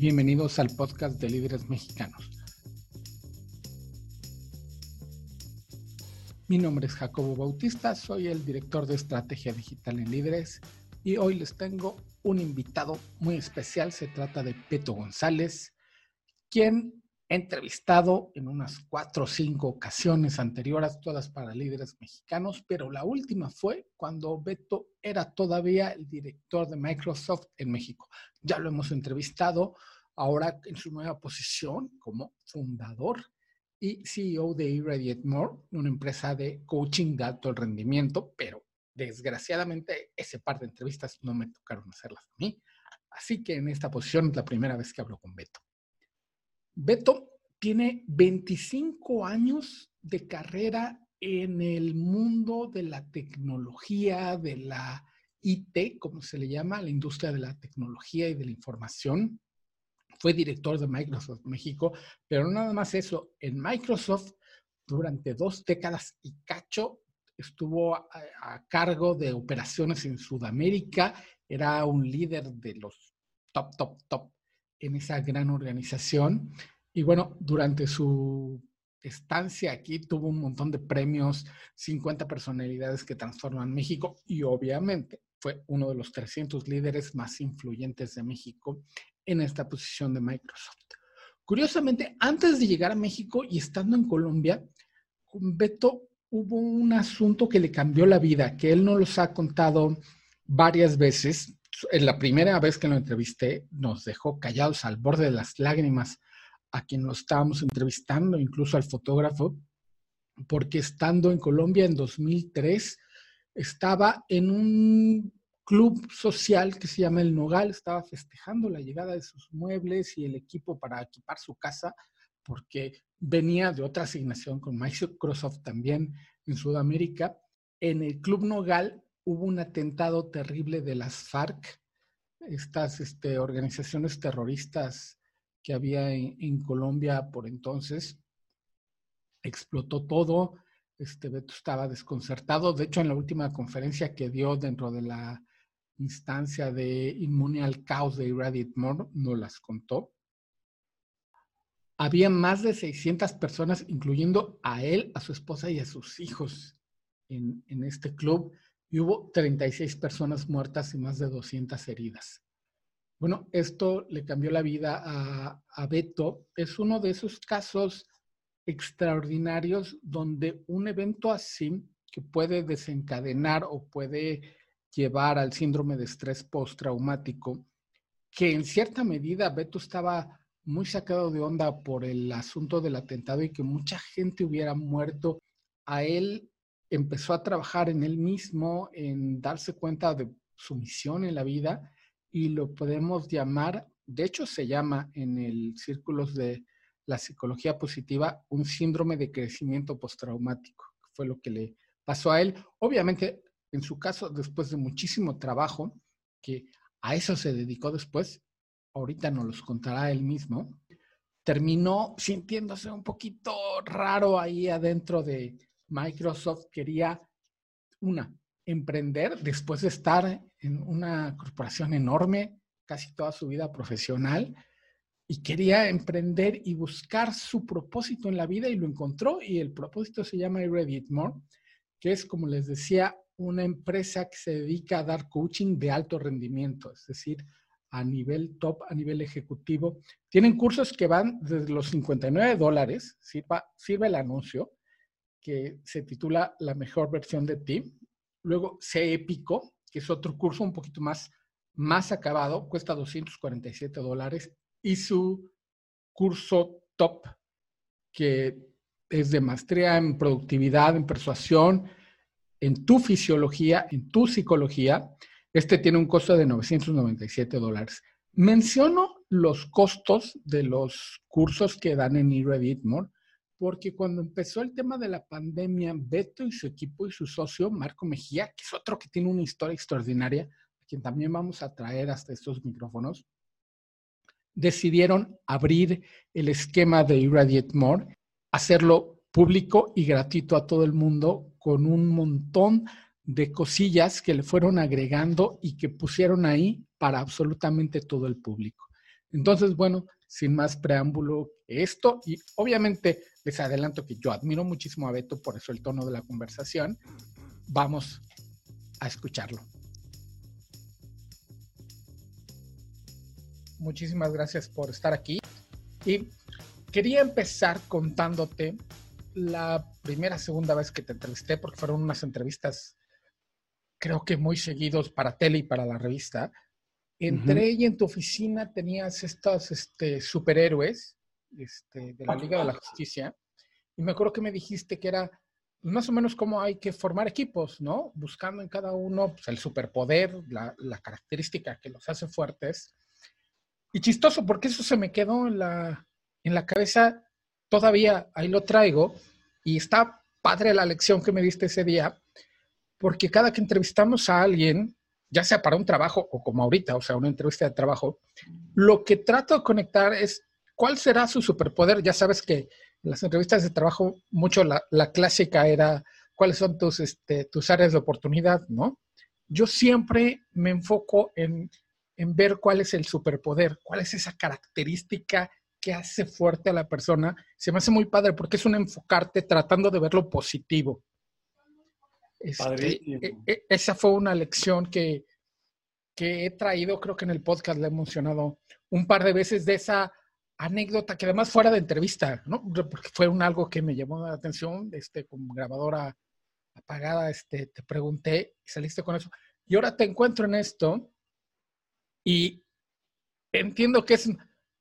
Bienvenidos al podcast de líderes mexicanos. Mi nombre es Jacobo Bautista, soy el director de estrategia digital en líderes y hoy les tengo un invitado muy especial. Se trata de Peto González, quien entrevistado en unas cuatro o cinco ocasiones anteriores, todas para líderes mexicanos, pero la última fue cuando Beto era todavía el director de Microsoft en México. Ya lo hemos entrevistado ahora en su nueva posición como fundador y CEO de Irradiate More, una empresa de coaching de alto rendimiento, pero desgraciadamente ese par de entrevistas no me tocaron hacerlas a mí. Así que en esta posición es la primera vez que hablo con Beto. Beto tiene 25 años de carrera en el mundo de la tecnología, de la IT, como se le llama, la industria de la tecnología y de la información. Fue director de Microsoft México, pero nada más eso, en Microsoft durante dos décadas y cacho estuvo a, cargo de operaciones en Sudamérica, era un líder de los top, top, top en esa gran organización. Y bueno, durante su estancia aquí tuvo un montón de premios, 50 personalidades que transforman México y obviamente fue uno de los 300 líderes más influyentes de México en esta posición de Microsoft. Curiosamente, antes de llegar a México y estando en Colombia, con Beto hubo un asunto que le cambió la vida, que él nos los ha contado varias veces. En la primera vez que lo entrevisté, nos dejó callados al borde de las lágrimas a quien lo estábamos entrevistando, incluso al fotógrafo, porque estando en Colombia en 2003, estaba en un club social que se llama El Nogal estaba festejando la llegada de sus muebles y el equipo para equipar su casa, porque venía de otra asignación con Microsoft también en Sudamérica. En el Club Nogal hubo un atentado terrible de las FARC, estas este, organizaciones terroristas que había en, Colombia por entonces. Explotó todo, este Beto estaba desconcertado. De hecho, en la última conferencia que dio dentro de la instancia de inmune al caos de Irradiate More, no las contó. Había más de 600 personas, incluyendo a él, a su esposa y a sus hijos en este club, y hubo 36 personas muertas y más de 200 heridas. Bueno, esto le cambió la vida a, a Beto. Es uno de esos casos extraordinarios donde un evento así que puede desencadenar o puede llevar al síndrome de estrés postraumático, que en cierta medida Beto estaba muy sacado de onda por el asunto del atentado y que mucha gente hubiera muerto. A él empezó a trabajar en él mismo, en darse cuenta de su misión en la vida y lo podemos llamar, de hecho se llama en el círculos de la psicología positiva un síndrome de crecimiento postraumático, fue lo que le pasó a él. Obviamente en su caso, después de muchísimo trabajo, que a eso se dedicó después, ahorita nos los contará él mismo, terminó sintiéndose un poquito raro ahí adentro de Microsoft. Quería, una, emprender después de estar en una corporación enorme, casi toda su vida profesional, y quería emprender y buscar su propósito en la vida y lo encontró y el propósito se llama Reddit More, que es, como les decía, una empresa que se dedica a dar coaching de alto rendimiento, es decir, a nivel top, a nivel ejecutivo. Tienen cursos que van desde los 59 dólares, sirve el anuncio, que se titula La mejor versión de ti. Luego, C Épico, que es otro curso un poquito más, más acabado, cuesta 247 dólares. Y su curso top, que es de maestría en productividad, en persuasión, en tu fisiología, en tu psicología, este tiene un costo de 997 dólares. Menciono los costos de los cursos que dan en eReditmore, porque cuando empezó el tema de la pandemia, Beto y su equipo y su socio, Marco Mejía, que es otro que tiene una historia extraordinaria, a quien también vamos a traer hasta estos micrófonos, decidieron abrir el esquema de Irradiate More, hacerlo público y gratuito a todo el mundo con un montón de cosillas que le fueron agregando y que pusieron ahí para absolutamente todo el público. Entonces, bueno, sin más preámbulo, esto, y obviamente les adelanto que yo admiro muchísimo a Beto, por eso el tono de la conversación, vamos a escucharlo. Muchísimas gracias por estar aquí. Y quería empezar contándote la primera, segunda vez que te entrevisté, porque fueron unas entrevistas, creo que muy seguidos para tele y para la revista. Entré y en tu oficina tenías estos este, superhéroes este, de la Liga de la Justicia. Y me acuerdo que me dijiste que era más o menos cómo hay que formar equipos, ¿no? Buscando en cada uno pues, el superpoder, la, la, característica que los hace fuertes. Y chistoso, porque eso se me quedó en la, en la cabeza, todavía ahí lo traigo, y está padre la lección que me diste ese día, porque cada que entrevistamos a alguien, ya sea para un trabajo o como ahorita, o sea, una entrevista de trabajo, lo que trato de conectar es cuál será su superpoder. Ya sabes que en las entrevistas de trabajo mucho la, clásica era cuáles son tus, este, tus áreas de oportunidad, ¿no? Yo siempre me enfoco en, en ver cuál es el superpoder, cuál es esa característica que hace fuerte a la persona. Se me hace muy padre porque es un enfocarte tratando de ver lo positivo. Este, e, e, esa fue una lección que, que he traído, creo que en el podcast le he mencionado un par de veces de esa anécdota que además fuera de entrevista, ¿no? Porque fue un algo que me llamó la atención, este, con grabadora apagada, este, te pregunté y saliste con eso. Y ahora te encuentro en esto y entiendo que es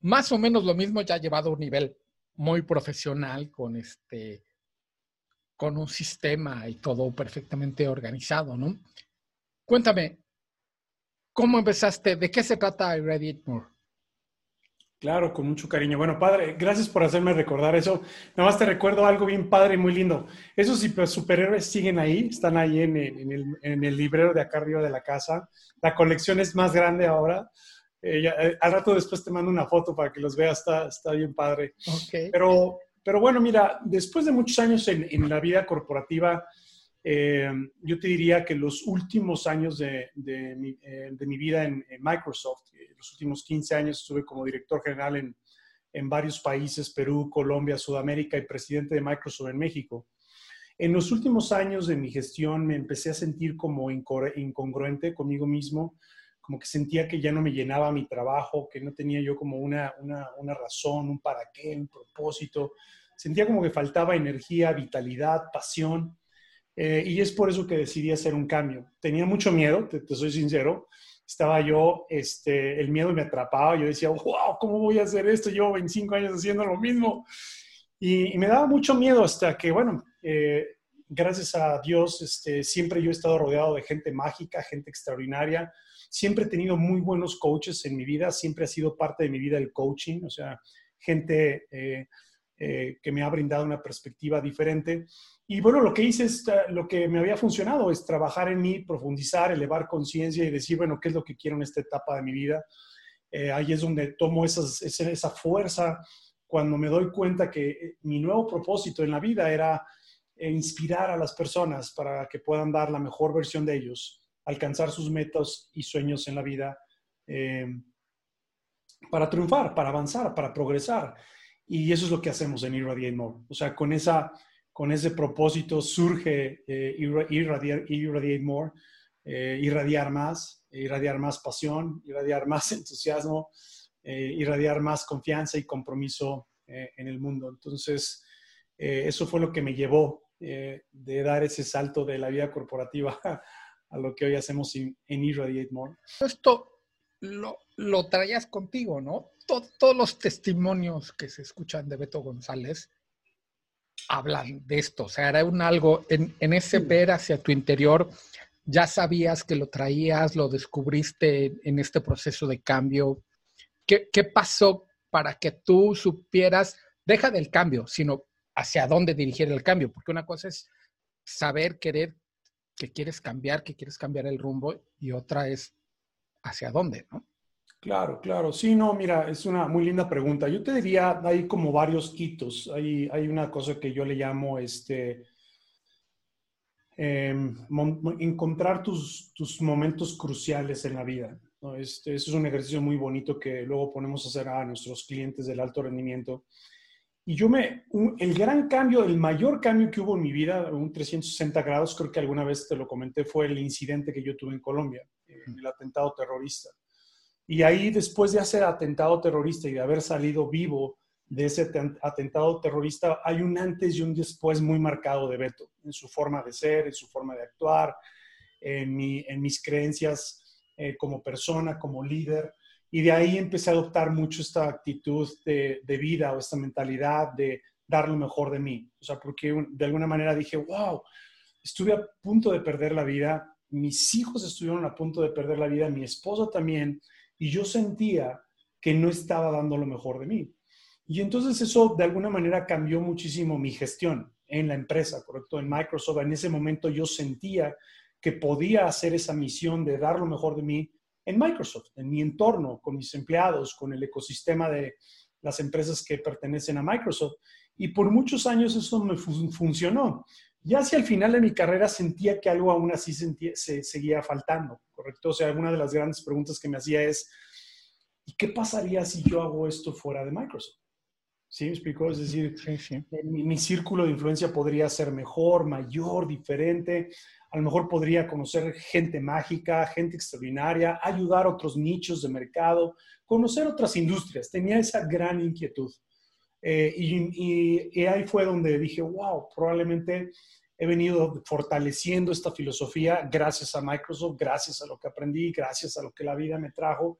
más o menos lo mismo ya llevado a un nivel muy profesional con este con un sistema y todo perfectamente organizado, ¿no? Cuéntame, ¿cómo empezaste? ¿De qué se trata Irradiate More? Claro, con mucho cariño. Bueno, padre, gracias por hacerme recordar eso. Nada más te recuerdo algo bien padre y muy lindo. Esos superhéroes siguen ahí, están ahí en el, en el librero de acá arriba de la casa. La colección es más grande ahora. Eh, eh, al rato después te mando una foto para que los veas, está, está bien padre. Pero, pero bueno, mira, después de muchos años en, en la vida corporativa, eh, yo te diría que los últimos años de, de, mi, de mi, vida en, Microsoft, los últimos 15 años estuve como director general en, en varios países, Perú, Colombia, Sudamérica y presidente de Microsoft en México. En los últimos años de mi gestión me empecé a sentir como incongruente conmigo mismo, como que sentía que ya no me llenaba mi trabajo, que no tenía yo como una, una, una razón, un para qué, un propósito. Sentía como que faltaba energía, vitalidad, pasión. Eh, y es por eso que decidí hacer un cambio. Tenía mucho miedo, te, soy sincero. Estaba yo, este, el miedo me atrapaba. Yo decía, wow, ¿cómo voy a hacer esto? Llevo 25 años haciendo lo mismo. Y, me daba mucho miedo hasta que, bueno, eh, gracias a Dios, este, siempre yo he estado rodeado de gente mágica, gente extraordinaria, Siempre he tenido muy buenos coaches en mi vida, siempre ha sido parte de mi vida el coaching, o sea, gente eh, eh, que me ha brindado una perspectiva diferente. Y bueno, lo que hice es, eh, lo que me había funcionado es trabajar en mí, profundizar, elevar conciencia y decir, bueno, ¿qué es lo que quiero en esta etapa de mi vida? ahí es donde tomo esas, esa, fuerza cuando me doy cuenta que mi nuevo propósito en la vida era inspirar a las personas para que puedan dar la mejor versión de ellos alcanzar sus metas y sueños en la vida eh, para triunfar, para avanzar, para progresar. Y eso es lo que hacemos en Irradiate More. O sea, con, esa, con ese propósito surge eh, Irradiate, More, eh, irradiar más, irradiar más pasión, irradiar más entusiasmo, irradiar más confianza y compromiso en el mundo. Entonces, eso fue lo que me llevó de dar ese salto de la vida corporativa a lo que hoy hacemos en, Irradiate More. Esto lo, lo traías contigo, ¿no? todos los testimonios que se escuchan de Beto González hablan de esto. O sea, era un algo en, en ese ver hacia tu interior. Ya sabías que lo traías, lo descubriste en este proceso de cambio. ¿Qué, qué pasó para que tú supieras, deja del cambio, sino hacia dónde dirigir el cambio? Porque una cosa es saber, querer que quieres cambiar, que quieres cambiar el rumbo y otra es hacia dónde, ¿no? Claro, claro. Sí, no, mira, es una muy linda pregunta. Yo te diría, hay como varios hitos. Hay, hay una cosa que yo le llamo, este, em, encontrar tus, tus momentos cruciales en la vida. Este, es un ejercicio muy bonito que luego ponemos a hacer a nuestros clientes del alto rendimiento. Y yo me, el gran cambio, el mayor cambio que hubo en mi vida, un 360 grados, creo que alguna vez te lo comenté, fue el incidente que yo tuve en Colombia, el atentado terrorista. Y ahí, después de hacer atentado terrorista y de haber salido vivo de ese atentado terrorista, hay un antes y un después muy marcado de Beto, en su forma de ser, en su forma de actuar, en, mi, en mis creencias eh, como persona, como líder. Y de ahí empecé a adoptar mucho esta actitud de, vida o esta mentalidad de dar lo mejor de mí. O sea, porque de alguna manera dije, wow, estuve a punto de perder la vida, mis hijos estuvieron a punto de perder la vida, mi esposa también, y yo sentía que no estaba dando lo mejor de mí. Y entonces eso de alguna manera cambió muchísimo mi gestión en la empresa, ¿correcto? En Microsoft, en ese momento yo sentía que podía hacer esa misión de dar lo mejor de mí en Microsoft, en mi entorno, con mis empleados, con el ecosistema de las empresas que pertenecen a Microsoft. Y por muchos años eso me funcionó. Ya hacia el final de mi carrera sentía que algo aún así se seguía faltando, ¿correcto? O sea, alguna de las grandes preguntas que me hacía es, ¿y qué pasaría si yo hago esto fuera de Microsoft? ¿Sí me explicó? Es decir, Mi, círculo de influencia podría ser mejor, mayor, diferente. A lo mejor podría conocer gente mágica, gente extraordinaria, ayudar a otros nichos de mercado, conocer otras industrias. Tenía esa gran inquietud. Eh, y, y, ahí fue donde dije, wow, probablemente he venido fortaleciendo esta filosofía gracias a Microsoft, gracias a lo que aprendí, gracias a lo que la vida me trajo.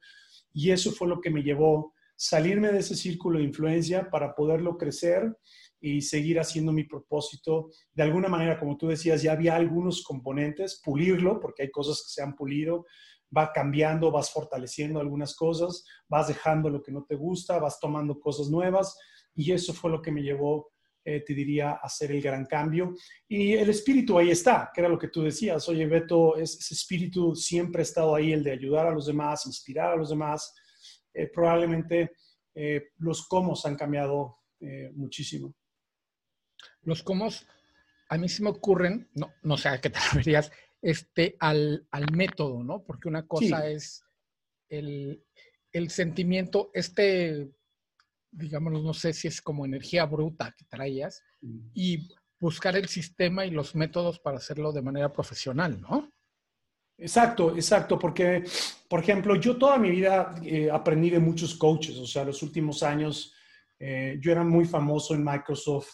Y eso fue lo que me llevó salirme de ese círculo de influencia para poderlo crecer y seguir haciendo mi propósito. De alguna manera, como tú decías, ya había algunos componentes, pulirlo, porque hay cosas que se han pulido, va cambiando, vas fortaleciendo algunas cosas, vas dejando lo que no te gusta, vas tomando cosas nuevas y eso fue lo que me llevó, eh, te diría, a hacer el gran cambio. Y el espíritu ahí está, que era lo que tú decías. Oye, Beto, ese espíritu siempre ha estado ahí, el de ayudar a los demás, inspirar a los demás eh, probablemente eh, los comos han cambiado muchísimo. Los comos, a mí sí me ocurren, no, no sé a qué te refieres, este, al, al, método, ¿no? Porque una cosa es el, el, sentimiento, este, digamos, no sé si es como energía bruta que traías, mm. y buscar el sistema y los métodos para hacerlo de manera profesional, ¿no? Exacto, exacto, porque, por ejemplo, yo toda mi vida eh, aprendí de muchos coaches, o sea, los últimos años eh, yo era muy famoso en Microsoft,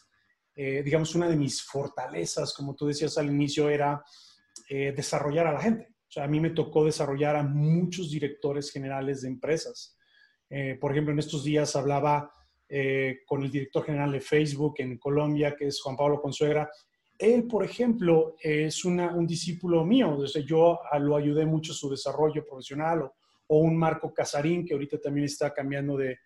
eh, digamos, una de mis fortalezas, como tú decías al inicio, era desarrollar a la gente. O sea, a mí me tocó desarrollar a muchos directores generales de empresas. Por ejemplo, en estos días hablaba con el director general de Facebook en Colombia, que es Juan Pablo Consuegra, él, por ejemplo, es un discípulo mío, desde yo lo ayudé mucho en su desarrollo profesional, o, un Marco Casarín, que ahorita también está cambiando de,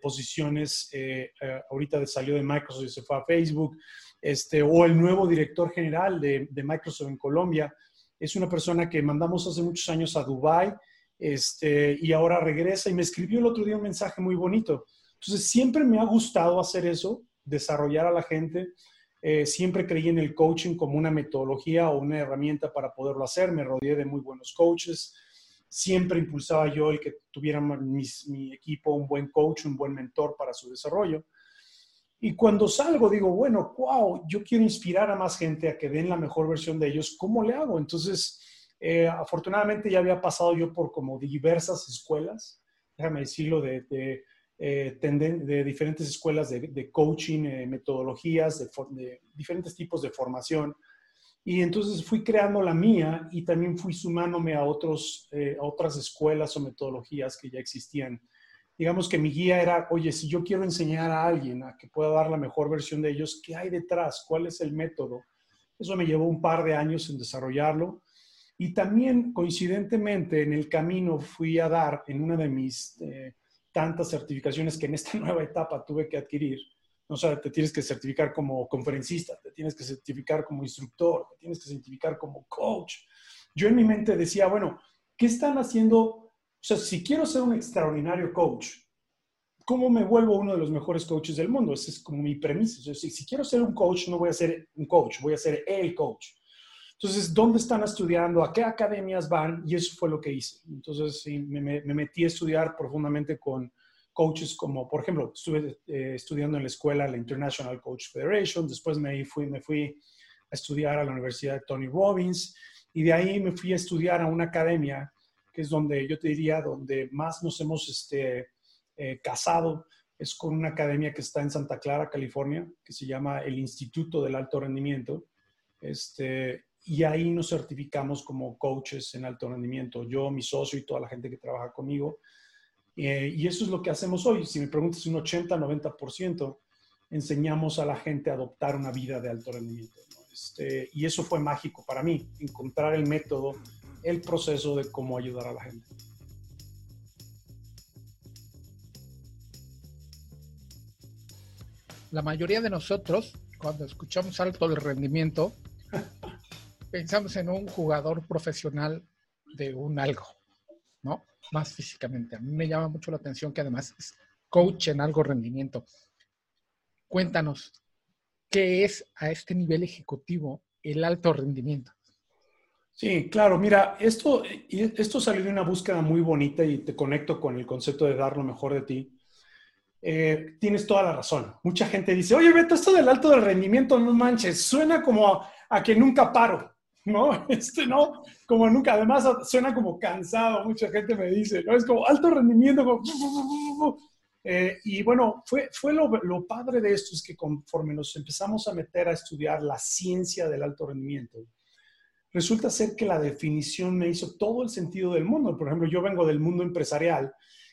posiciones, eh, eh, ahorita salió de Microsoft y se fue a Facebook, este, o el nuevo director general de, Microsoft en Colombia, es una persona que mandamos hace muchos años a Dubai este, y ahora regresa y me escribió el otro día un mensaje muy bonito. Entonces, siempre me ha gustado hacer eso, desarrollar a la gente, eh, siempre creí en el coaching como una metodología o una herramienta para poderlo hacer. Me rodeé de muy buenos coaches. Siempre impulsaba yo el que tuviera mi equipo un buen coach, un buen mentor para su desarrollo. Y cuando salgo digo, bueno, wow, yo quiero inspirar a más gente a que den la mejor versión de ellos. ¿Cómo le hago? Entonces, eh, afortunadamente ya había pasado yo por como diversas escuelas, déjame decirlo, de, de eh, de diferentes escuelas de, coaching, eh, metodologías, de, diferentes tipos de formación. Y entonces fui creando la mía y también fui sumándome a, otros, eh, a otras escuelas o metodologías que ya existían. Digamos que mi guía era, oye, si yo quiero enseñar a alguien a que pueda dar la mejor versión de ellos, ¿qué hay detrás? ¿Cuál es el método? Eso me llevó un par de años en desarrollarlo. Y también, coincidentemente, en el camino fui a dar en una de mis tantas certificaciones que en esta nueva etapa tuve que adquirir. O sea, te tienes que certificar como conferencista, te tienes que certificar como instructor, te tienes que certificar como coach. Yo en mi mente decía, bueno, ¿qué están haciendo? O sea, si quiero ser un extraordinario coach, ¿cómo me vuelvo uno de los mejores coaches del mundo? Esa es como mi premisa. O sea, si, si quiero ser un coach, no voy a ser un coach, voy a ser el coach. Entonces, ¿dónde están estudiando? ¿A qué academias van? Y eso fue lo que hice. Entonces, sí, me, me, metí a estudiar profundamente con coaches como, por ejemplo, estuve eh, estudiando en la escuela, la International Coach Federation, después me fui, me fui a estudiar a la Universidad de Tony Robbins y de ahí me fui a estudiar a una academia que es donde yo te diría, donde más nos hemos este, eh, casado, es con una academia que está en Santa Clara, California, que se llama el Instituto del Alto Rendimiento. Este, y ahí nos certificamos como coaches en alto rendimiento, yo, mi socio y toda la gente que trabaja conmigo. Eh, y eso es lo que hacemos hoy. Si me preguntas un 80, 90%, enseñamos a la gente a adoptar una vida de alto rendimiento. Este, y eso fue mágico para mí, encontrar el método, el proceso de cómo ayudar a la gente. La mayoría de nosotros, cuando escuchamos alto del rendimiento, pensamos en un jugador profesional de un algo, ¿no? Más físicamente. A mí me llama mucho la atención que además es coach en algo rendimiento. Cuéntanos, ¿qué es a este nivel ejecutivo el alto rendimiento? Sí, claro, mira, esto, esto salió de una búsqueda muy bonita y te conecto con el concepto de dar lo mejor de ti. Eh, tienes toda la razón. Mucha gente dice, oye, Beto, esto del alto del rendimiento, no manches, suena como a que nunca paro. ¿No? Este, ¿no? Como nunca, además suena como cansado, mucha gente me dice, ¿no? Es como alto rendimiento, eh, y bueno, fue, fue lo, lo, padre de esto es que conforme nos empezamos a meter a estudiar la ciencia del alto rendimiento, resulta ser que la definición me hizo todo el sentido del mundo. Por ejemplo, yo vengo del mundo empresarial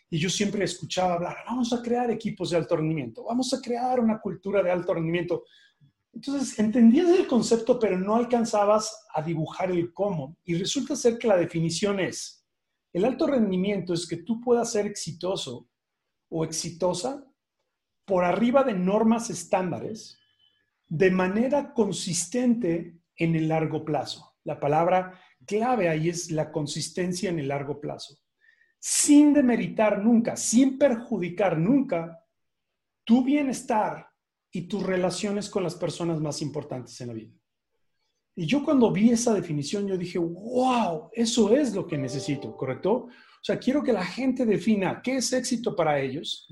y yo siempre escuchaba hablar, vamos a crear equipos de alto rendimiento, vamos a crear una cultura de alto rendimiento. Entonces, entendías el concepto, pero no alcanzabas a dibujar el cómo. Y resulta ser que la definición es, el alto rendimiento es que tú puedas ser exitoso o exitosa por arriba de normas estándares de manera consistente en el largo plazo. La palabra clave ahí es la consistencia en el largo plazo. Sin demeritar nunca, sin perjudicar nunca tu bienestar y tus relaciones con las personas más importantes en la vida. Y yo cuando vi esa definición, yo dije, wow, eso es lo que necesito, ¿correcto? O sea, quiero que la gente defina qué es éxito para ellos,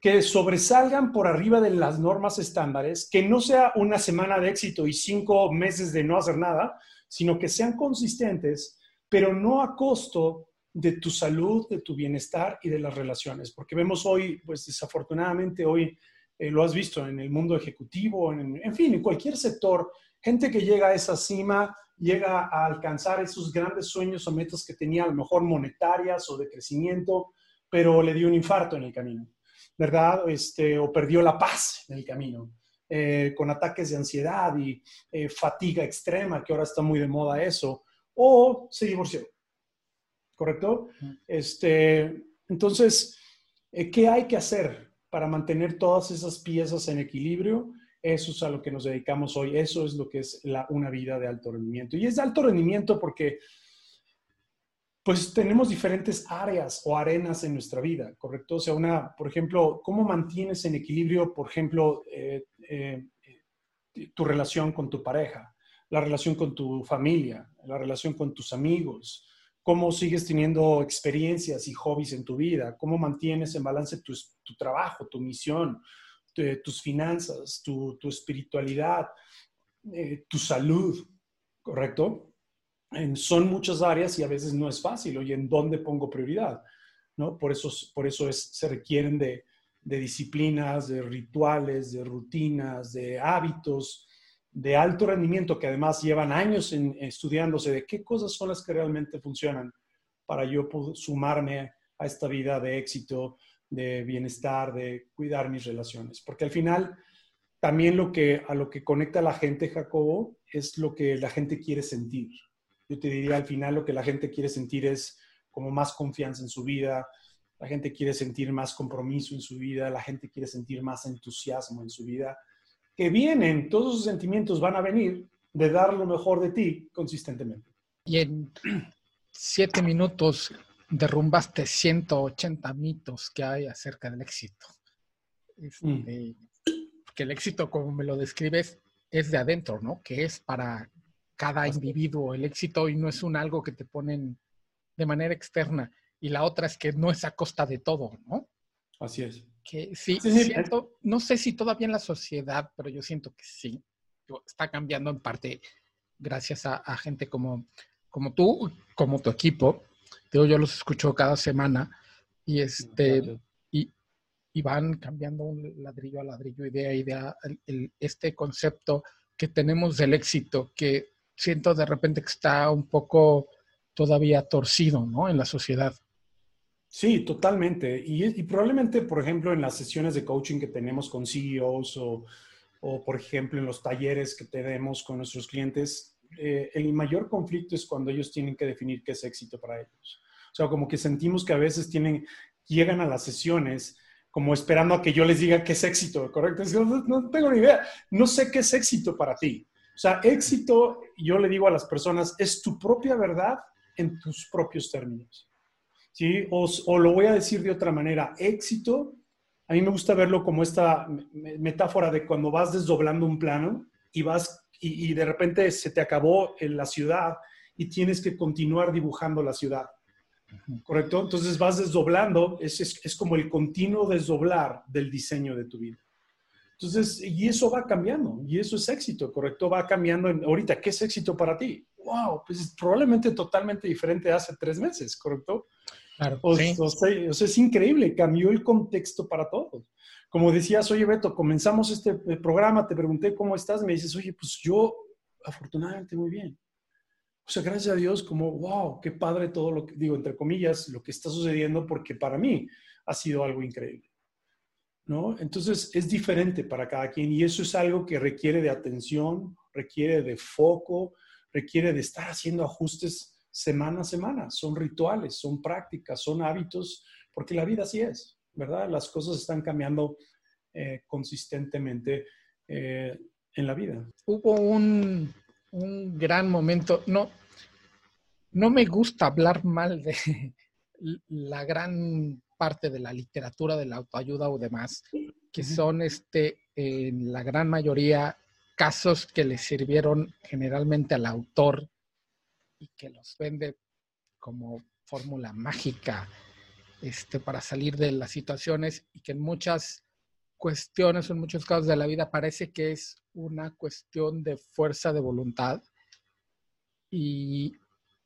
que sobresalgan por arriba de las normas estándares, que no sea una semana de éxito y cinco meses de no hacer nada, sino que sean consistentes, pero no a costo de tu salud, de tu bienestar y de las relaciones. Porque vemos hoy, pues desafortunadamente hoy eh, lo has visto en el mundo ejecutivo, en, fin, en cualquier sector, gente que llega a esa cima, llega a alcanzar esos grandes sueños o metas que tenía, a lo mejor monetarias o de crecimiento, pero le dio un infarto en el camino, ¿verdad? Este, o perdió la paz en el camino, eh, con ataques de ansiedad y eh, fatiga extrema, que ahora está muy de moda eso, o se divorció, ¿correcto? Este, entonces, ¿qué hay que hacer? Para mantener todas esas piezas en equilibrio, eso es a lo que nos dedicamos hoy, eso es lo que es una vida de alto rendimiento. Y es de alto rendimiento porque pues tenemos diferentes áreas o arenas en nuestra vida, ¿correcto? O sea, una, por ejemplo, ¿cómo mantienes en equilibrio, por ejemplo, eh, eh, tu relación con tu pareja, la relación con tu familia, la relación con tus amigos, cómo sigues teniendo experiencias y hobbies en tu vida, cómo mantienes en balance tu, trabajo, tu misión, tus finanzas, tu, espiritualidad, eh, tu salud, ¿correcto? son muchas áreas y a veces no es fácil, oye, ¿en dónde pongo prioridad? ¿No? Por eso, por eso es, se requieren de, de disciplinas, de rituales, de rutinas, de hábitos, de alto rendimiento que además llevan años en, estudiándose de qué cosas son las que realmente funcionan para yo sumarme a esta vida de éxito, de bienestar, de cuidar mis relaciones. Porque al final, también lo que, a lo que conecta a la gente, Jacobo, es lo que la gente quiere sentir. Yo te diría, al final lo que la gente quiere sentir es como más confianza en su vida, la gente quiere sentir más compromiso en su vida, la gente quiere sentir más entusiasmo en su vida que vienen, todos esos sentimientos van a venir de dar lo mejor de ti consistentemente. Y en siete minutos derrumbaste 180 mitos que hay acerca del éxito. Este, mm. Que el éxito, como me lo describes, es de adentro, ¿no? Que es para cada individuo el éxito y no es un algo que te ponen de manera externa. Y la otra es que no es a costa de todo, ¿no? Así es. Que sí, siento, no sé si todavía en la sociedad, pero yo siento que sí. Está cambiando en parte gracias a, gente como, como tú, como tu equipo. Digo, yo los escucho cada semana y este y, y, van cambiando un ladrillo a ladrillo, idea a idea, este concepto que tenemos del éxito, que siento de repente que está un poco todavía torcido, ¿no? En la sociedad. Sí, totalmente. Y, probablemente, por ejemplo, en las sesiones de coaching que tenemos con CEOs o, o por ejemplo, en los talleres que tenemos con nuestros clientes, eh, el mayor conflicto es cuando ellos tienen que definir qué es éxito para ellos. O sea, como que sentimos que a veces llegan a las sesiones como esperando a que yo les diga qué es éxito, ¿correcto? No, no tengo ni idea. No sé qué es éxito para ti. O sea, éxito, yo le digo a las personas, es tu propia verdad en tus propios términos. ¿Sí? O, lo voy a decir de otra manera, éxito, a mí me gusta verlo como esta metáfora de cuando vas desdoblando un plano y vas y, de repente se te acabó en la ciudad y tienes que continuar dibujando la ciudad. ¿Correcto? Entonces vas desdoblando, es, es, como el continuo desdoblar del diseño de tu vida. Entonces, y eso va cambiando, y eso es éxito, ¿correcto? Va cambiando. ahorita, ¿qué es éxito para ti? Wow, pues probablemente totalmente diferente hace tres meses, ¿correcto? O, sea, es increíble, cambió el contexto para todos. Como decías, oye Beto, comenzamos este eh, programa, te pregunté cómo estás, me dices, oye, pues yo afortunadamente muy bien. O sea, gracias a Dios, como, wow, qué padre todo lo que, digo, entre comillas, lo que está sucediendo, porque para mí ha sido algo increíble. ¿No? Entonces, es diferente para cada quien y eso es algo que requiere de atención, requiere de foco, requiere de estar haciendo ajustes semana a semana. Son rituales, son prácticas, son hábitos, porque la vida así es, ¿verdad? Las cosas están cambiando eh, consistentemente eh, en la vida. Hubo un, gran momento, no, no me gusta hablar mal de la gran parte de la literatura de la autoayuda o demás, que son este, en la gran mayoría casos que le sirvieron generalmente al autor y que los vende como fórmula mágica este, para salir de las situaciones y que en muchas cuestiones, en muchos casos de la vida, parece que es una cuestión de fuerza de voluntad y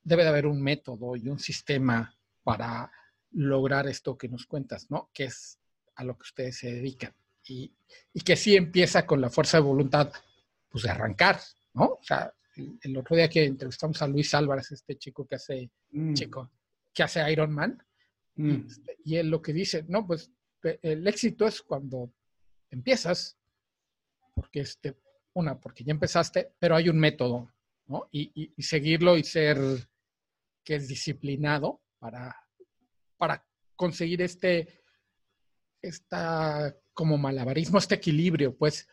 debe de haber un método y un sistema para lograr esto que nos cuentas, ¿no? Que es a lo que ustedes se dedican. Y, y que sí empieza con la fuerza de voluntad, pues de arrancar, ¿no? O sea, el, otro día que entrevistamos a Luis Álvarez, este chico que hace, mm. chico, que hace Iron Man, mm. este, y, él lo que dice, no, pues el éxito es cuando empiezas, porque este, una, porque ya empezaste, pero hay un método, ¿no? Y, seguirlo y ser que es disciplinado para, para conseguir este, esta como malabarismo, este equilibrio, pues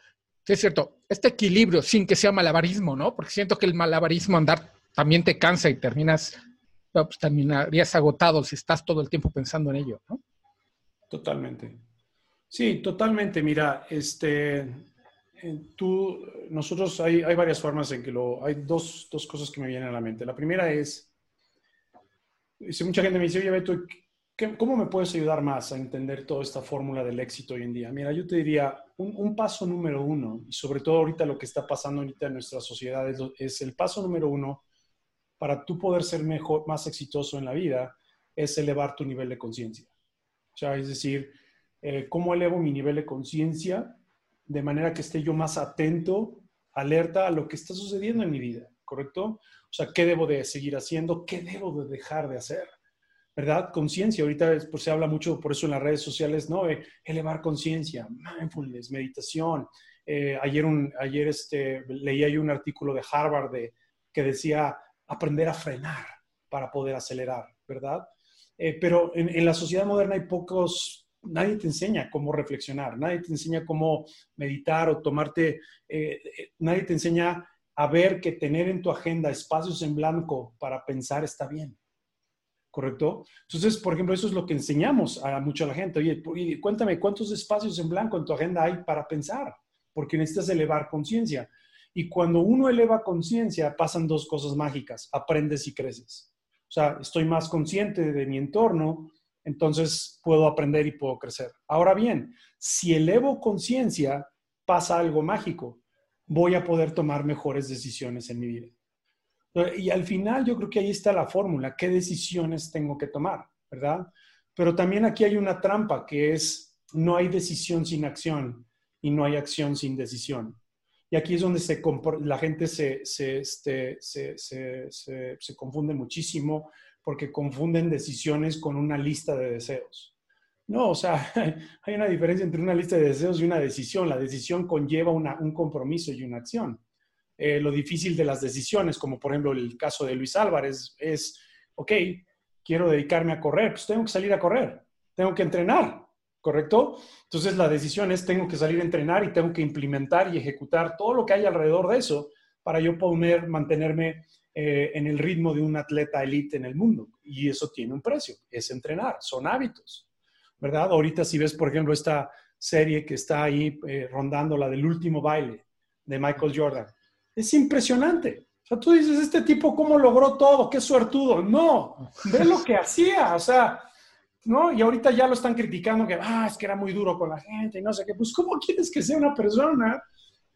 Sí, es cierto. Este equilibrio sin que sea malabarismo, ¿no? Porque siento que el malabarismo andar también te cansa y terminas, pues terminarías agotado si estás todo el tiempo pensando en ello, ¿no? Totalmente. Sí, totalmente. Mira, este, tú, nosotros hay, hay varias formas en que lo, hay dos, dos cosas que me vienen a la mente. La primera es, si mucha gente me dice, oye, Beto, ¿Cómo me puedes ayudar más a entender toda esta fórmula del éxito hoy en día? Mira, yo te diría, un, paso número uno, y sobre todo ahorita lo que está pasando ahorita en nuestra sociedad, es, el paso número uno para tú poder ser mejor, más exitoso en la vida, es elevar tu nivel de conciencia. O sea, es decir, eh, ¿cómo elevo mi nivel de conciencia de manera que esté yo más atento, alerta a lo que está sucediendo en mi vida? ¿Correcto? O sea, ¿qué debo de seguir haciendo? ¿Qué debo de dejar de hacer? ¿Verdad? Conciencia. Ahorita pues, se habla mucho por eso en las redes sociales, ¿no? elevar conciencia, mindfulness, meditación. Eh, ayer un, ayer este, leí ahí un artículo de Harvard que decía aprender a frenar para poder acelerar, ¿verdad? Eh, pero en, la sociedad moderna hay pocos, nadie te enseña cómo reflexionar, nadie te enseña cómo meditar o tomarte, eh, nadie te enseña a ver que tener en tu agenda espacios en blanco para pensar está bien. ¿Correcto? Entonces, por ejemplo, eso es lo que enseñamos a mucha la gente. Oye, cuéntame, ¿cuántos espacios en blanco en tu agenda hay para pensar? Porque necesitas elevar conciencia. Y cuando uno eleva conciencia, pasan dos cosas mágicas, aprendes y creces. O sea, estoy más consciente de mi entorno, entonces puedo aprender y puedo crecer. Ahora bien, si elevo conciencia, pasa algo mágico. Voy a poder tomar mejores decisiones en mi vida. Y al final yo creo que ahí está la fórmula, qué decisiones tengo que tomar, ¿verdad? Pero también aquí hay una trampa que es, no hay decisión sin acción y no hay acción sin decisión. Y aquí es donde se, la gente se, este, se, se, confunde muchísimo porque confunden decisiones con una lista de deseos. No, o sea, hay una diferencia entre una lista de deseos y una decisión. La decisión conlleva un compromiso y una acción. Eh, lo difícil de las decisiones, como por ejemplo el caso de Luis Álvarez, es, ok, quiero dedicarme a correr, pues tengo que salir a correr, tengo que entrenar, ¿correcto? Entonces la decisión es tengo que salir a entrenar y tengo que implementar y ejecutar todo lo que hay alrededor de eso para yo poder mantenerme eh, en el ritmo de un atleta elite en el mundo. Y eso tiene un precio, es entrenar, son hábitos, ¿verdad? Ahorita si ves, por ejemplo, esta serie que está ahí eh, rondando, la del último baile de Michael Jordan, es impresionante. O sea, tú dices, este tipo, ¿cómo logró todo? Qué suertudo. No, ve lo que hacía. O sea, ¿no? Y ahorita ya lo están criticando que, ah, es que era muy duro con la gente y no sé qué. Pues, ¿cómo quieres que sea una persona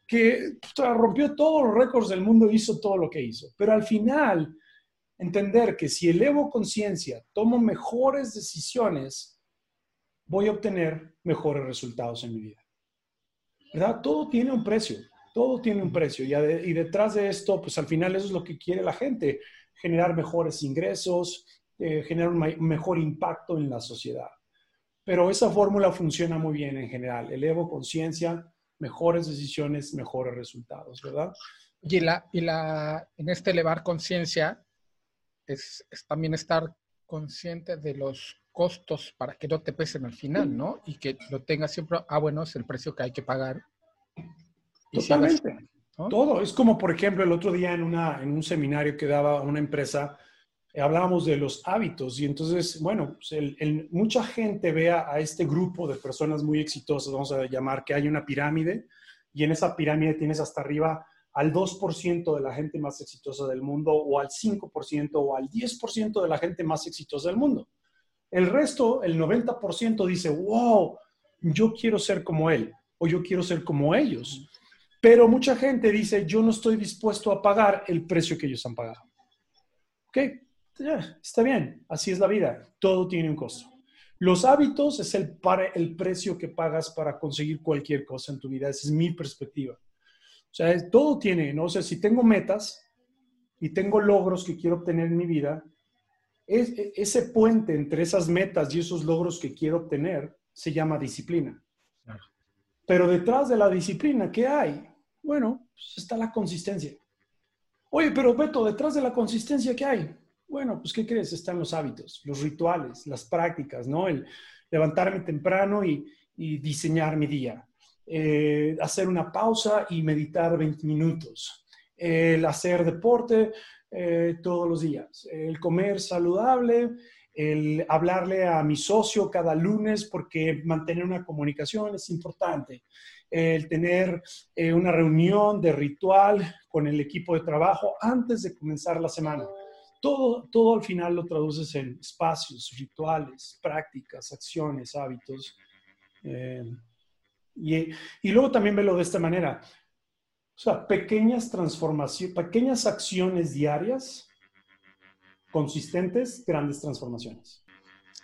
que rompió todos los récords del mundo hizo todo lo que hizo? Pero al final, entender que si elevo conciencia, tomo mejores decisiones, voy a obtener mejores resultados en mi vida. ¿Verdad? Todo tiene un precio, todo tiene un precio. Y, detrás de esto, pues al final eso es lo que quiere la gente, generar mejores ingresos, eh, generar un, mejor impacto en la sociedad. Pero esa fórmula funciona muy bien en general. Elevo conciencia, mejores decisiones, mejores resultados, ¿verdad? Y, la, y la, en este elevar conciencia es, también estar consciente de los costos para que no te pesen al final, ¿no? Y que lo tengas siempre, ah, bueno, es el precio que hay que pagar. Totalmente. Todo. Es como, por ejemplo, el otro día en, una, en un seminario que daba una empresa, eh, hablábamos de los hábitos y entonces, bueno, pues, mucha gente ve a, este grupo de personas muy exitosas, vamos a llamar que hay una pirámide y en esa pirámide tienes hasta arriba al 2% de la gente más exitosa del mundo o al 5% o al 10% de la gente más exitosa del mundo. El resto, el 90% dice, wow, yo quiero ser como él o yo quiero ser como ellos. Pero mucha gente dice, yo no estoy dispuesto a pagar el precio que ellos han pagado. ¿Ok? está bien, así es la vida, todo tiene un costo. Los hábitos es el, el precio que pagas para conseguir cualquier cosa en tu vida, esa es mi perspectiva. O sea, todo tiene, ¿no? O sea, si tengo metas y tengo logros que quiero obtener en mi vida, es, e, ese puente entre esas metas y esos logros que quiero obtener se llama disciplina. Pero detrás de la disciplina, ¿qué hay? Bueno, pues está la consistencia. Oye, pero Beto, detrás de la consistencia, ¿qué hay? Bueno, pues ¿qué crees? Están los hábitos, los rituales, las prácticas, ¿no? El levantarme temprano y, diseñar mi día, eh, hacer una pausa y meditar 20 minutos, el hacer deporte eh, todos los días, el comer saludable, el hablarle a mi socio cada lunes porque mantener una comunicación es importante, el tener eh, una reunión de ritual con el equipo de trabajo antes de comenzar la semana todo, todo al final lo traduces en espacios, rituales, prácticas, acciones, hábitos. Eh, y, y, luego también velo de esta manera. O sea, pequeñas transformaciones, pequeñas acciones diarias, consistentes, grandes transformaciones.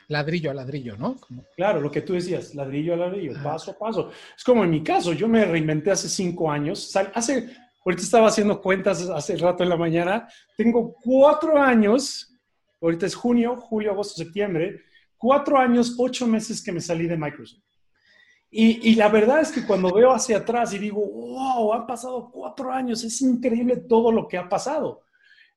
Ladrillo a ladrillo, ¿no? Claro, lo que tú decías, ladrillo a ladrillo, paso a paso. Es como en mi caso, yo me reinventé hace cinco años. Hace, Ahorita estaba haciendo cuentas hace rato en la mañana. Tengo cuatro años, ahorita es junio, julio, agosto, septiembre, cuatro años, ocho meses que me salí de Microsoft. Y, y, la verdad es que cuando veo hacia atrás y digo, wow, han pasado cuatro años, es increíble todo lo que ha pasado.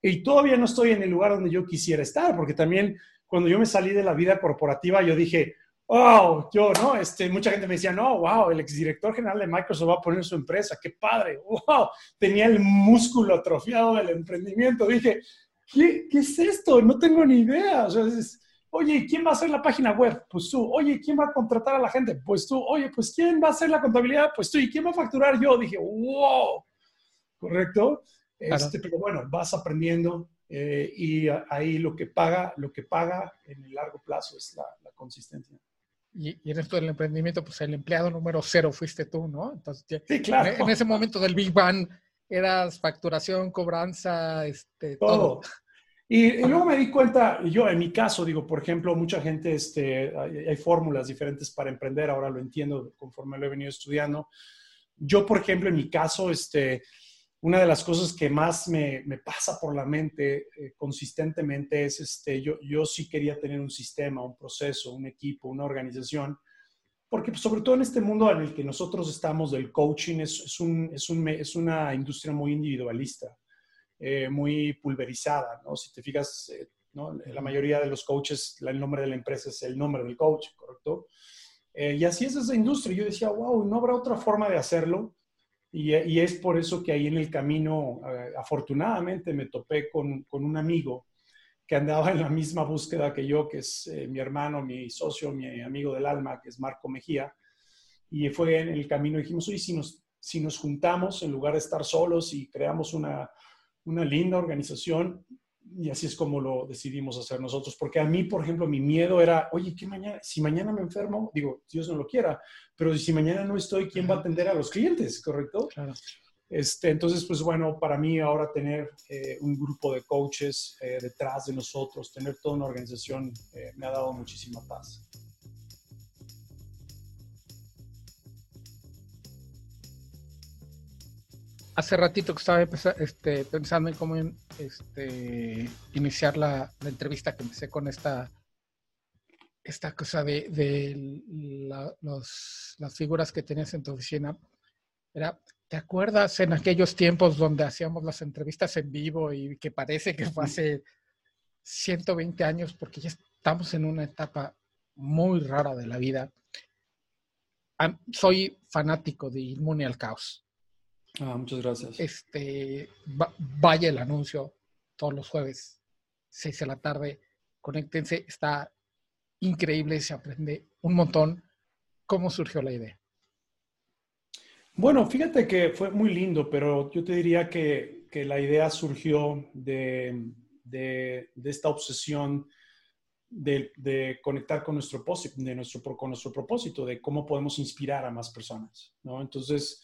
Y todavía no estoy en el lugar donde yo quisiera estar, porque también cuando yo me salí de la vida corporativa, yo dije, wow, yo, ¿no? Este, mucha gente me decía, no, wow, el exdirector general de Microsoft va a poner su empresa, qué padre, wow, tenía el músculo atrofiado del emprendimiento. Dije, ¿qué, qué es esto? No tengo ni idea. O sea, oye, ¿quién va a hacer la página web? Pues tú. Oye, ¿quién va a contratar a la gente? Pues tú. Oye, pues ¿quién va a hacer la contabilidad? Pues tú. ¿Y quién va a facturar yo? Dije, wow. ¿correcto? Este, pero bueno, vas aprendiendo eh, y ahí lo que paga, lo que paga en el largo plazo es la, consistencia. Y, en esto del emprendimiento, pues el empleado número cero fuiste tú, ¿no? Entonces, sí, claro. En, ese momento del Big Bang eras facturación, cobranza, este, todo. Y, luego me di cuenta, yo en mi caso, digo, por ejemplo, mucha gente, este, hay, fórmulas diferentes para emprender, ahora lo entiendo conforme lo he venido estudiando. Yo, por ejemplo, en mi caso, este, una de las cosas que más me, me pasa por la mente eh, consistentemente es, este, yo, yo sí quería tener un sistema, un proceso, un equipo, una organización, porque pues, sobre todo en este mundo en el que nosotros estamos del coaching, es, es, un, es, un, es una industria muy individualista. Eh, muy pulverizada, ¿no? Si te fijas, eh, ¿no? La mayoría de los coaches, el nombre de la empresa es el nombre del coach, ¿correcto? Eh, y así es esa industria. Yo decía, wow, ¿no habrá otra forma de hacerlo? Y, es por eso que ahí en el camino, afortunadamente, me topé con, con, un amigo que andaba en la misma búsqueda que yo, que es mi hermano, mi socio, mi amigo del alma, que es Marco Mejía. Y fue en el camino, dijimos, oye, si nos, si nos juntamos en lugar de estar solos y creamos una, una linda organización y así es como lo decidimos hacer nosotros. Porque a mí, por ejemplo, mi miedo era, oye, ¿qué mañana? Si mañana me enfermo, digo, Dios no lo quiera, pero si mañana no estoy, ¿quién va a atender a los clientes? ¿Correcto? Claro. Este, entonces, pues bueno, para mí ahora tener eh, un grupo de coaches eh, detrás de nosotros, tener toda una organización, eh, me ha dado muchísima paz. Hace ratito que estaba este, pensando en cómo este, iniciar la, entrevista, que empecé con esta, cosa de, las figuras que tenías en tu oficina. Era, ¿Te acuerdas en aquellos tiempos donde hacíamos las entrevistas en vivo y que parece que fue hace 120 años, porque ya estamos en una etapa muy rara de la vida? Soy fanático de Inmune al Caos. Ah, muchas gracias. Este, vaya el anuncio todos los jueves, 6 de la tarde. Conéctense, está increíble, se aprende un montón. ¿Cómo surgió la idea? Bueno, fíjate que fue muy lindo, pero yo te diría que, la idea surgió de, esta obsesión de, conectar con nuestro, de nuestro, con nuestro propósito, de cómo podemos inspirar a más personas. ¿no? Entonces,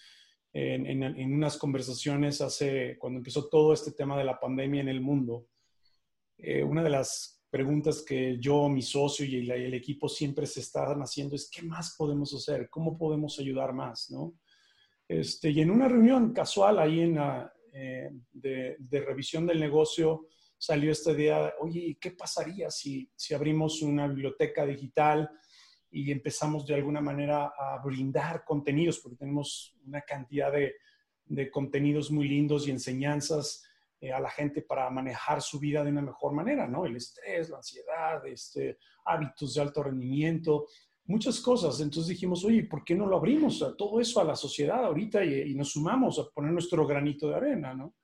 en, unas conversaciones hace, cuando empezó todo este tema de la pandemia en el mundo, eh, una de las preguntas que yo, mi socio y el, equipo siempre se estaban haciendo es, ¿qué más podemos hacer? ¿Cómo podemos ayudar más? ¿no? Este, y en una reunión casual ahí en eh, de, de, revisión del negocio salió esta idea, oye, ¿qué pasaría si, si abrimos una biblioteca digital? Y empezamos de alguna manera a brindar contenidos, porque tenemos una cantidad de, de contenidos muy lindos y enseñanzas eh, a la gente para manejar su vida de una mejor manera, ¿no? El estrés, la ansiedad, este, hábitos de alto rendimiento, muchas cosas. Entonces dijimos, oye, ¿por qué no lo abrimos a todo eso a la sociedad ahorita y, nos sumamos a poner nuestro granito de arena, ¿no?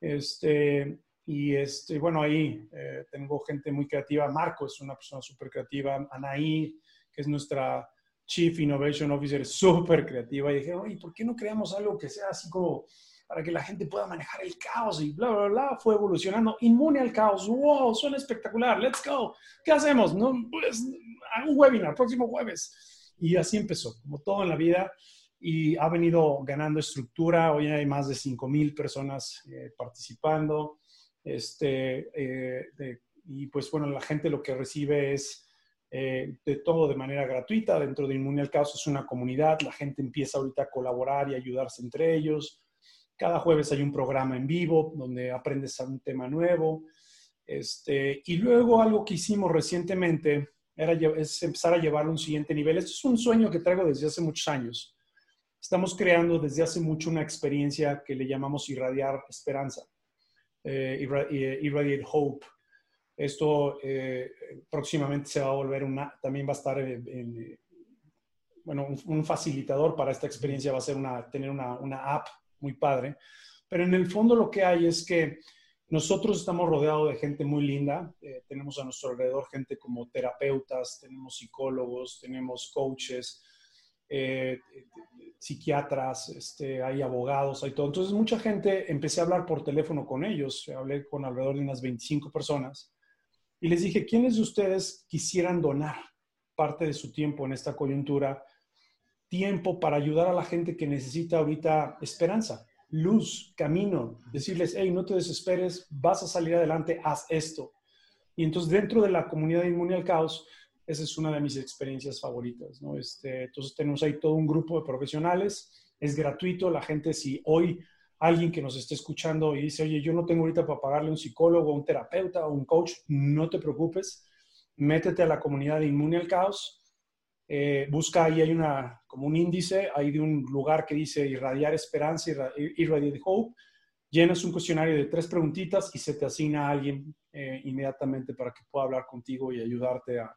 Este, y este, bueno, ahí eh, tengo gente muy creativa. Marco es una persona súper creativa. Anaí, es nuestra Chief Innovation Officer, súper creativa, y dije, oye, ¿por qué no creamos algo que sea así como para que la gente pueda manejar el caos y bla, bla, bla? Fue evolucionando, inmune al caos, wow, suena espectacular, let's go. ¿Qué hacemos? No, pues, un webinar, próximo jueves. Y así empezó, como todo en la vida, y ha venido ganando estructura. Hoy hay más de 5,000 personas eh, participando. Este, eh, y pues bueno, la gente lo que recibe es eh, de todo de manera gratuita. Dentro de Inmune al Caos es una comunidad, la gente empieza ahorita a colaborar y ayudarse entre ellos. Cada jueves hay un programa en vivo donde aprendes un tema nuevo. Este, y luego algo que hicimos recientemente era, es empezar a llevarlo a un siguiente nivel. Esto es un sueño que traigo desde hace muchos años. Estamos creando desde hace mucho una experiencia que le llamamos irradiar esperanza, eh, eh irradiate hope. Esto eh, próximamente se va a volver una, también va a estar, en, bueno, un, facilitador para esta experiencia va a ser una, tener una, una, app muy padre. Pero en el fondo lo que hay es que nosotros estamos rodeados de gente muy linda. Eh, tenemos a nuestro alrededor gente como terapeutas, tenemos psicólogos, tenemos coaches. eh, psiquiatras, este, hay abogados, hay todo. Entonces, mucha gente, empecé a hablar por teléfono con ellos, hablé con alrededor de unas 25 personas y les dije, ¿quiénes de ustedes quisieran donar parte de su tiempo en esta coyuntura? Tiempo para ayudar a la gente que necesita ahorita esperanza, luz, camino, decirles, hey, no te desesperes, vas a salir adelante, haz esto. Y entonces dentro de la comunidad inmune al caos, esa es una de mis experiencias favoritas, ¿no? Este, entonces tenemos ahí todo un grupo de profesionales, es gratuito, la gente si hoy alguien que nos esté escuchando y dice, oye, yo no tengo ahorita para pagarle un psicólogo, un terapeuta o un coach, no te preocupes, métete a la comunidad de Inmune al Caos, eh, busca ahí, hay una, como un índice, hay de un lugar que dice irradiar esperanza, irradiar hope, llenas un cuestionario de tres preguntitas y se te asigna a alguien eh, inmediatamente para que pueda hablar contigo y ayudarte a,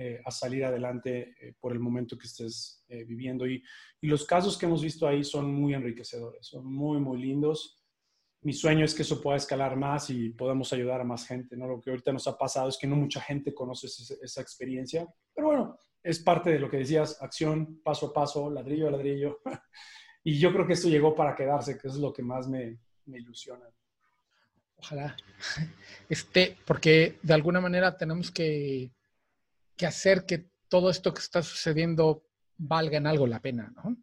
eh, a salir adelante eh, por el momento que estés eh, viviendo. Y, los casos que hemos visto ahí son muy enriquecedores, son muy, muy lindos. Mi sueño es que eso pueda escalar más y podamos ayudar a más gente. ¿no? Lo que ahorita nos ha pasado es que no mucha gente conoce esa, experiencia, pero bueno, es parte de lo que decías, acción, paso a paso, ladrillo a ladrillo. y yo creo que esto llegó para quedarse, que es lo que más me, me ilusiona. Ojalá. Este, porque de alguna manera tenemos que que hacer que todo esto que está sucediendo valga en algo la pena, ¿no?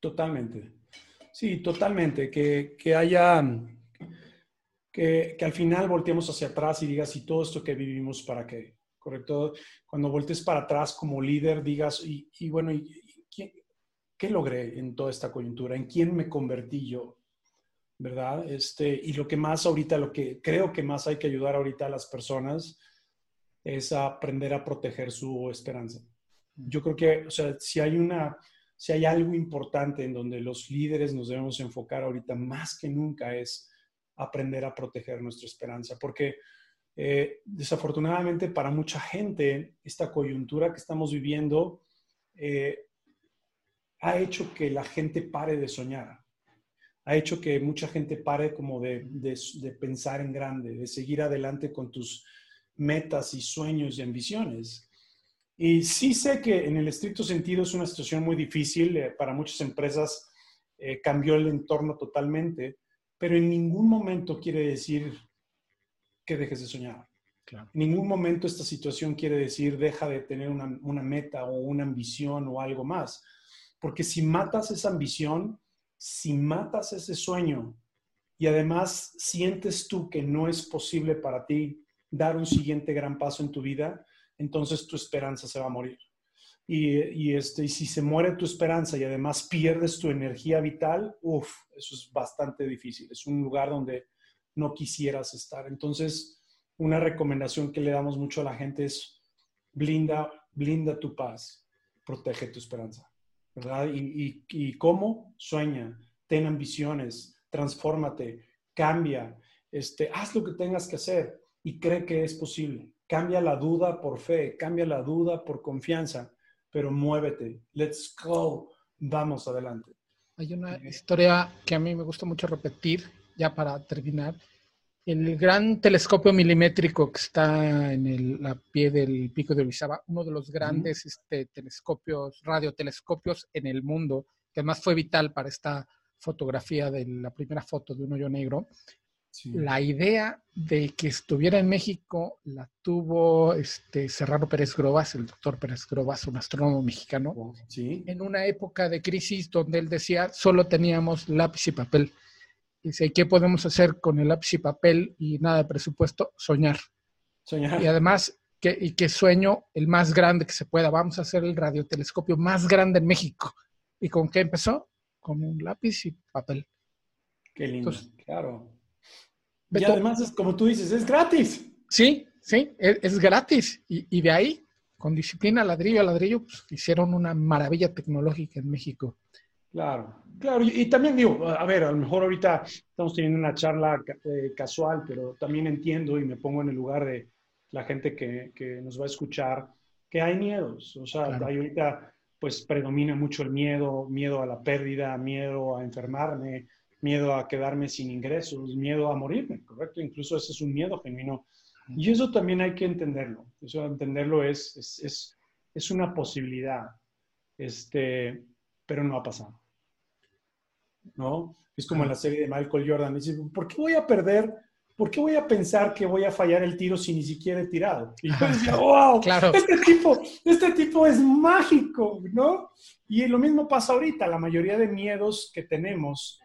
Totalmente. Sí, totalmente. Que, haya, que, al final volteemos hacia atrás y digas, y todo esto que vivimos, ¿para qué? ¿Correcto? Cuando voltees para atrás como líder, digas, y, bueno, ¿qué logré en toda esta coyuntura? ¿En quién me convertí yo? ¿Verdad? Este, y lo que más ahorita, lo que creo que más hay que ayudar ahorita a las personas es aprender a proteger su esperanza. Yo creo que, o sea, si hay una, si hay algo importante en donde los líderes nos debemos enfocar ahorita más que nunca es aprender a proteger nuestra esperanza, porque eh, desafortunadamente para mucha gente esta coyuntura que estamos viviendo eh, ha hecho que la gente pare de soñar, ha hecho que mucha gente pare como de, de pensar en grande, de seguir adelante con tus metas y sueños y ambiciones. Y sí sé que en el estricto sentido es una situación muy difícil, eh, para muchas empresas eh, cambió el entorno totalmente, pero en ningún momento quiere decir que dejes de soñar. En ningún momento esta situación quiere decir deja de tener una, una meta o una ambición o algo más. Porque si matas esa ambición, si matas ese sueño y además sientes tú que no es posible para ti dar un siguiente gran paso en tu vida, entonces tu esperanza se va a morir. Y, este, y si se muere tu esperanza y además pierdes tu energía vital, uff, eso es bastante difícil. Es un lugar donde no quisieras estar. Entonces, una recomendación que le damos mucho a la gente es blinda, blinda tu paz, protege tu esperanza. ¿Verdad? Y, y, cómo? Sueña, ten ambiciones, transfórmate, cambia, este, haz lo que tengas que hacer y cree que es posible. Cambia la duda por fe, cambia la duda por confianza, pero muévete. Let's go. Vamos adelante. Hay una historia que a mí me gusta mucho repetir, ya para terminar. El gran telescopio milimétrico que está en el, la pie del pico de Orizaba, uno de los grandes este, telescopios, radiotelescopios en el mundo, que además fue vital para esta fotografía de la primera foto de un hoyo negro, la idea de que estuviera en México la tuvo este Serrano Pérez Grobas, el doctor Pérez Grobas, un astrónomo mexicano, oh, en una época de crisis donde él decía solo teníamos lápiz y papel. Dice, ¿qué podemos hacer con el lápiz y papel y nada de presupuesto? Soñar. Soñar. Y además, que, y que sueño el más grande que se pueda. Vamos a hacer el radiotelescopio más grande en México. ¿Y con qué empezó? Con un lápiz y papel. Qué lindo, claro y además, es, como tú dices, es gratis. Sí, sí, es, gratis. Y, de ahí, con disciplina, ladrillo a ladrillo, pues, hicieron una maravilla tecnológica en México. Claro, claro. Y, también digo, a ver, a lo mejor ahorita estamos teniendo una charla eh, casual, pero también entiendo y me pongo en el lugar de la gente que, que nos va a escuchar, que hay miedos. O sea, ahorita pues predomina mucho el miedo, miedo a la pérdida, miedo a enfermarme, miedo a quedarme sin ingresos, miedo a morirme, ¿correcto? Incluso ese es un miedo genuino. Y eso también hay que entenderlo. Eso entenderlo es, es, es, es una posibilidad. este, pero no ha pasado. ¿No? Es como en la serie de Michael Jordan. Dice, ¿por qué voy a perder? ¿Por qué voy a pensar que voy a fallar el tiro si ni siquiera he tirado? Y yo decía, wow, claro. este, tipo, este tipo es mágico, ¿no? Y lo mismo pasa ahorita. La mayoría de miedos que tenemos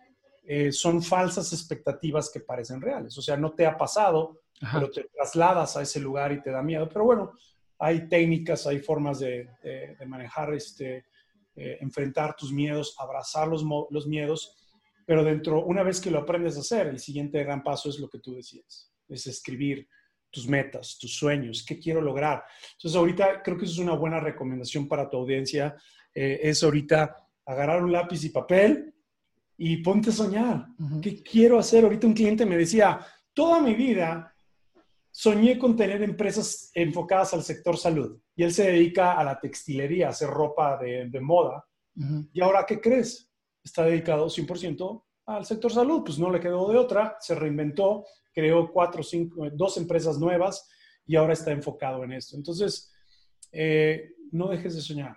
eh, son falsas expectativas que parecen reales. O sea, no te ha pasado, pero te trasladas a ese lugar y te da miedo. Pero bueno, hay técnicas, hay formas de, manejar, este, eh, enfrentar tus miedos, abrazar los, los miedos, pero dentro, una vez que lo aprendes a hacer, el siguiente gran paso es lo que tú decías, es escribir tus metas, tus sueños, qué quiero lograr. Entonces, ahorita creo que eso es una buena recomendación para tu audiencia, eh, es ahorita agarrar un lápiz y papel y ponte a soñar. ¿Qué quiero hacer? Ahorita un cliente me decía, toda mi vida soñé con tener empresas enfocadas al sector salud y él se dedica a la textilería, a hacer ropa de, moda. ¿Y ahora qué crees? Está dedicado 100% al sector salud, pues no le quedó de otra, se reinventó, creó cuatro, cinco, dos empresas nuevas y ahora está enfocado en esto. Entonces, eh, no dejes de soñar,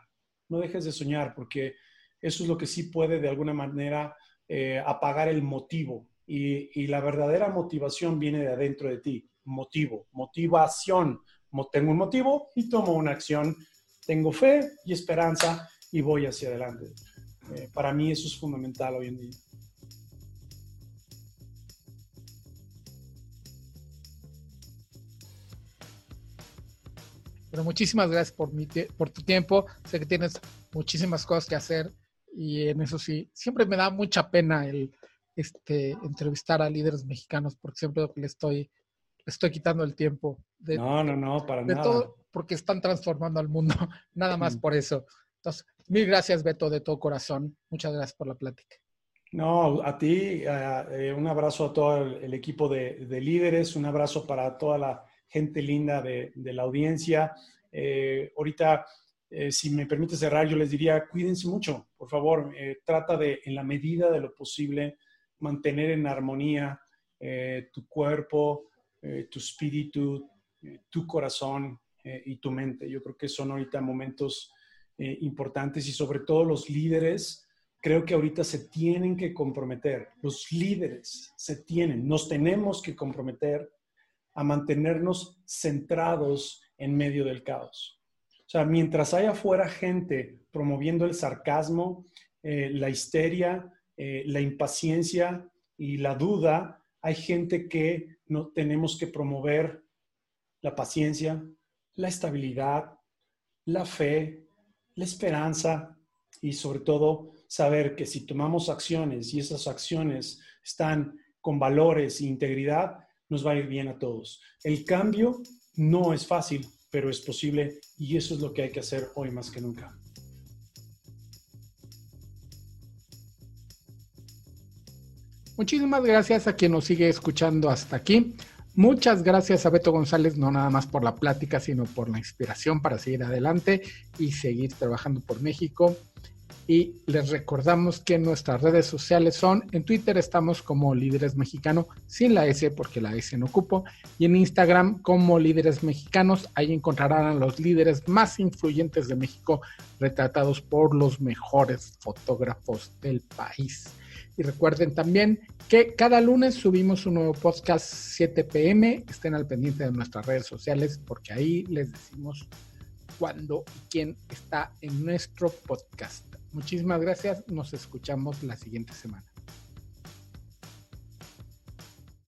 no dejes de soñar porque eso es lo que sí puede de alguna manera eh, apagar el motivo y la verdadera motivación viene de adentro de ti motivo, motivación. Tengo un motivo y tomo una acción. Tengo fe y esperanza y voy hacia adelante. Eh, para mí eso es fundamental hoy en día. Pero muchísimas gracias por, por tu tiempo. Sé que tienes muchísimas cosas que hacer y en eso sí, siempre me da mucha pena el este, entrevistar a líderes mexicanos porque siempre le estoy estoy quitando el tiempo. De, no, no, no, para de Todo porque están transformando al mundo, nada más por eso. Entonces, mil gracias, Beto, de todo corazón. Muchas gracias por la plática. No, a ti, eh, un abrazo a todo el, equipo de, líderes, un abrazo para toda la gente linda de, la audiencia. Eh, ahorita, eh, si me permite cerrar, yo les diría, cuídense mucho, por favor, trata de, en la medida de lo posible, mantener en armonía tu cuerpo, eh, tu espíritu, eh, tu corazón eh, y tu mente. Yo creo que son ahorita momentos importantes y sobre todo los líderes, creo que ahorita se tienen que comprometer, los líderes se tienen, nos tenemos que comprometer a mantenernos centrados en medio del caos. O sea, mientras haya afuera gente promoviendo el sarcasmo, la histeria, la impaciencia y la duda, hay gente que no tenemos que promover la paciencia, la estabilidad, la fe, la esperanza y sobre todo saber que si tomamos acciones y esas acciones están con valores e integridad, nos va a ir bien a todos. El cambio no es fácil, pero es posible y eso es lo que hay que hacer hoy más que nunca. Muchísimas gracias a quien nos sigue escuchando hasta aquí. Muchas gracias a Beto González, no nada más por la plática, sino por la inspiración para seguir adelante y seguir trabajando por México. Y les recordamos que nuestras redes sociales son, en Twitter estamos como Líderes Mexicano, sin la S porque la S no ocupo, y en Instagram como Líderes Mexicanos, ahí encontrarán a los líderes más influyentes de México retratados por los mejores fotógrafos del país. Y recuerden también que cada lunes subimos un nuevo podcast 7 pm. Estén al pendiente de nuestras redes sociales porque ahí les decimos cuándo y quién está en nuestro podcast. Muchísimas gracias. Nos escuchamos la siguiente semana.